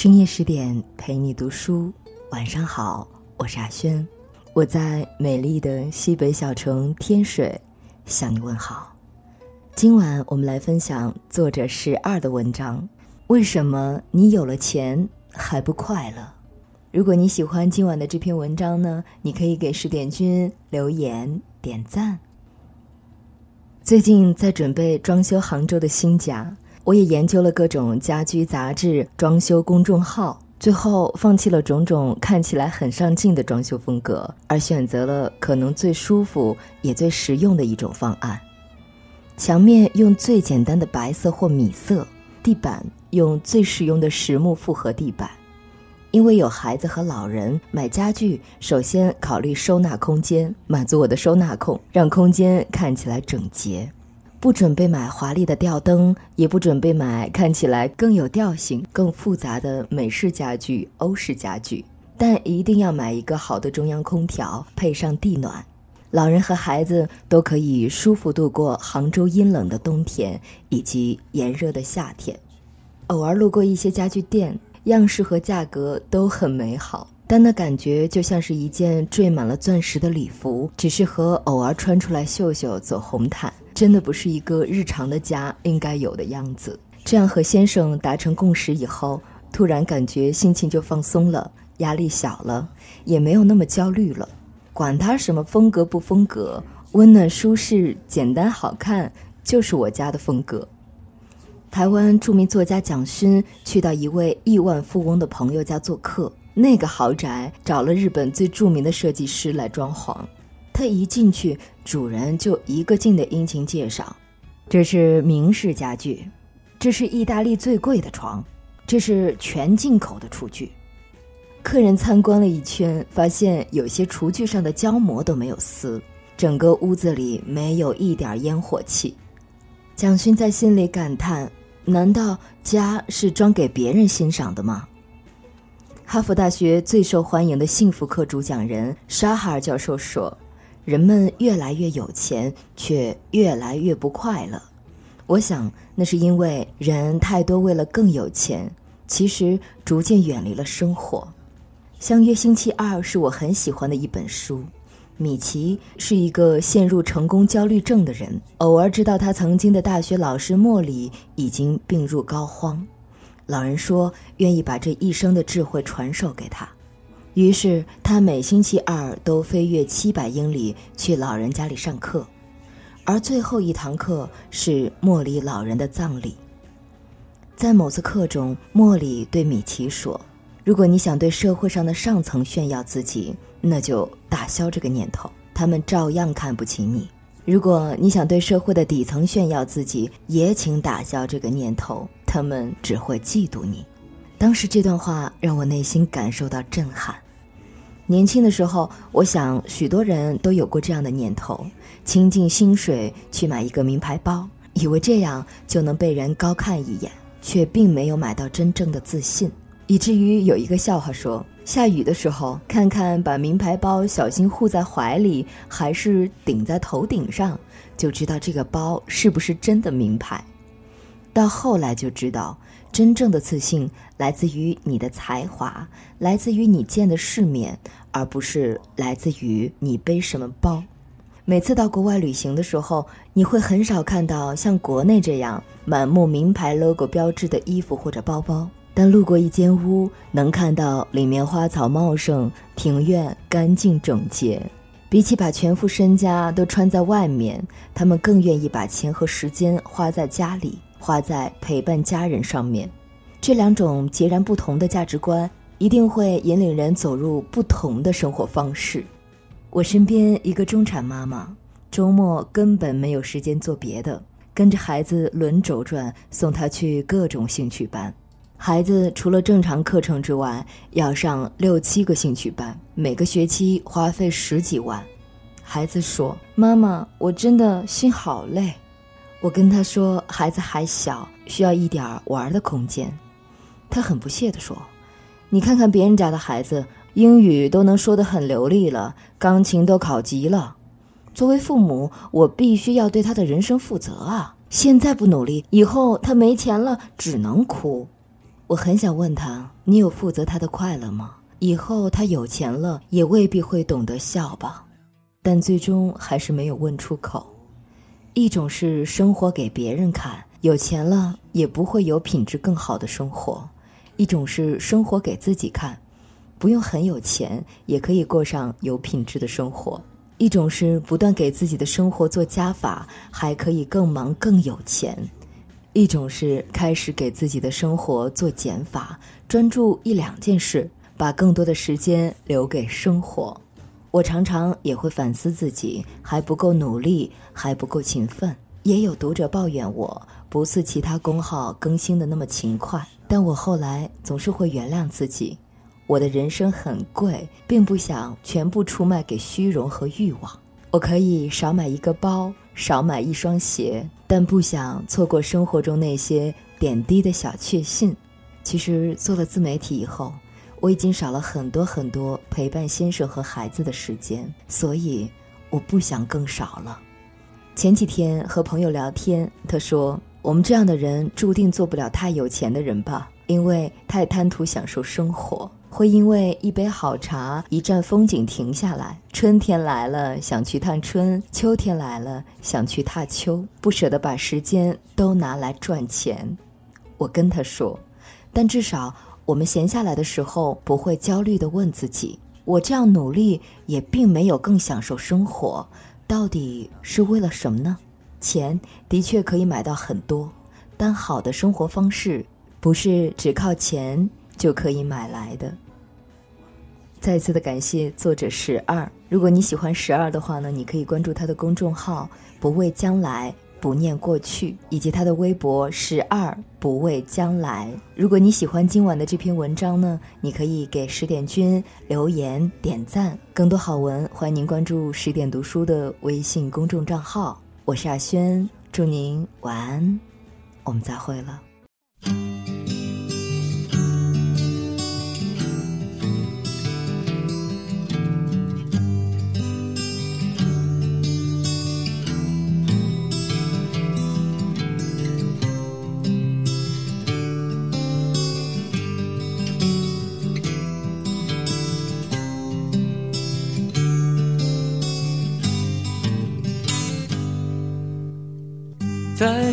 深夜十点陪你读书，晚上好，我是阿轩，我在美丽的西北小城天水向你问好。今晚我们来分享作者十二的文章：为什么你有了钱还不快乐？如果你喜欢今晚的这篇文章呢，你可以给十点君留言点赞。最近在准备装修杭州的新家，我也研究了各种家居杂志、装修公众号，最后放弃了种种看起来很上镜的装修风格，而选择了可能最舒服也最实用的一种方案：墙面用最简单的白色或米色，地板用最实用的实木复合地板。因为有孩子和老人，买家具首先考虑收纳空间，满足我的收纳控，让空间看起来整洁。不准备买华丽的吊灯，也不准备买看起来更有调性、更复杂的美式家具、欧式家具，但一定要买一个好的中央空调，配上地暖，老人和孩子都可以舒服度过杭州阴冷的冬天以及炎热的夏天。偶尔路过一些家具店。样式和价格都很美好，但那感觉就像是一件缀满了钻石的礼服，只适合偶尔穿出来秀秀、走红毯，真的不是一个日常的家应该有的样子。这样和先生达成共识以后，突然感觉心情就放松了，压力小了，也没有那么焦虑了。管他什么风格不风格，温暖舒适、简单好看，就是我家的风格。台湾著名作家蒋勋去到一位亿万富翁的朋友家做客，那个豪宅找了日本最著名的设计师来装潢。他一进去，主人就一个劲的殷勤介绍：“这是明式家具，这是意大利最贵的床，这是全进口的厨具。”客人参观了一圈，发现有些厨具上的胶膜都没有撕，整个屋子里没有一点烟火气。蒋勋在心里感叹。难道家是装给别人欣赏的吗？哈佛大学最受欢迎的幸福课主讲人沙哈尔教授说：“人们越来越有钱，却越来越不快乐。我想，那是因为人太多为了更有钱，其实逐渐远离了生活。”《相约星期二》是我很喜欢的一本书。米奇是一个陷入成功焦虑症的人，偶尔知道他曾经的大学老师莫里已经病入膏肓，老人说愿意把这一生的智慧传授给他，于是他每星期二都飞越七百英里去老人家里上课，而最后一堂课是莫里老人的葬礼。在某次课中，莫里对米奇说：“如果你想对社会上的上层炫耀自己。”那就打消这个念头，他们照样看不起你。如果你想对社会的底层炫耀自己，也请打消这个念头，他们只会嫉妒你。当时这段话让我内心感受到震撼。年轻的时候，我想许多人都有过这样的念头：倾尽薪水去买一个名牌包，以为这样就能被人高看一眼，却并没有买到真正的自信。以至于有一个笑话说，下雨的时候，看看把名牌包小心护在怀里，还是顶在头顶上，就知道这个包是不是真的名牌。到后来就知道，真正的自信来自于你的才华，来自于你见的世面，而不是来自于你背什么包。每次到国外旅行的时候，你会很少看到像国内这样满目名牌 logo 标志的衣服或者包包。但路过一间屋，能看到里面花草茂盛，庭院干净整洁。比起把全副身家都穿在外面，他们更愿意把钱和时间花在家里，花在陪伴家人上面。这两种截然不同的价值观，一定会引领人走入不同的生活方式。我身边一个中产妈妈，周末根本没有时间做别的，跟着孩子轮轴转，送他去各种兴趣班。孩子除了正常课程之外，要上六七个兴趣班，每个学期花费十几万。孩子说：“妈妈，我真的心好累。”我跟他说：“孩子还小，需要一点玩的空间。”他很不屑地说：“你看看别人家的孩子，英语都能说得很流利了，钢琴都考级了。作为父母，我必须要对他的人生负责啊！现在不努力，以后他没钱了，只能哭。”我很想问他：“你有负责他的快乐吗？以后他有钱了，也未必会懂得笑吧。”但最终还是没有问出口。一种是生活给别人看，有钱了也不会有品质更好的生活；一种是生活给自己看，不用很有钱也可以过上有品质的生活；一种是不断给自己的生活做加法，还可以更忙更有钱。一种是开始给自己的生活做减法，专注一两件事，把更多的时间留给生活。我常常也会反思自己还不够努力，还不够勤奋。也有读者抱怨我不似其他公号更新的那么勤快，但我后来总是会原谅自己。我的人生很贵，并不想全部出卖给虚荣和欲望。我可以少买一个包。少买一双鞋，但不想错过生活中那些点滴的小确幸。其实做了自媒体以后，我已经少了很多很多陪伴先生和孩子的时间，所以我不想更少了。前几天和朋友聊天，他说：“我们这样的人注定做不了太有钱的人吧，因为太贪图享受生活。”会因为一杯好茶、一站风景停下来。春天来了，想去探春；秋天来了，想去踏秋，不舍得把时间都拿来赚钱。我跟他说，但至少我们闲下来的时候不会焦虑地问自己：我这样努力也并没有更享受生活，到底是为了什么呢？钱的确可以买到很多，但好的生活方式不是只靠钱。就可以买来的。再次的感谢作者十二。如果你喜欢十二的话呢，你可以关注他的公众号“不畏将来，不念过去”，以及他的微博“十二不畏将来”。如果你喜欢今晚的这篇文章呢，你可以给十点君留言点赞。更多好文，欢迎您关注十点读书的微信公众账号。我是阿轩，祝您晚安，我们再会了。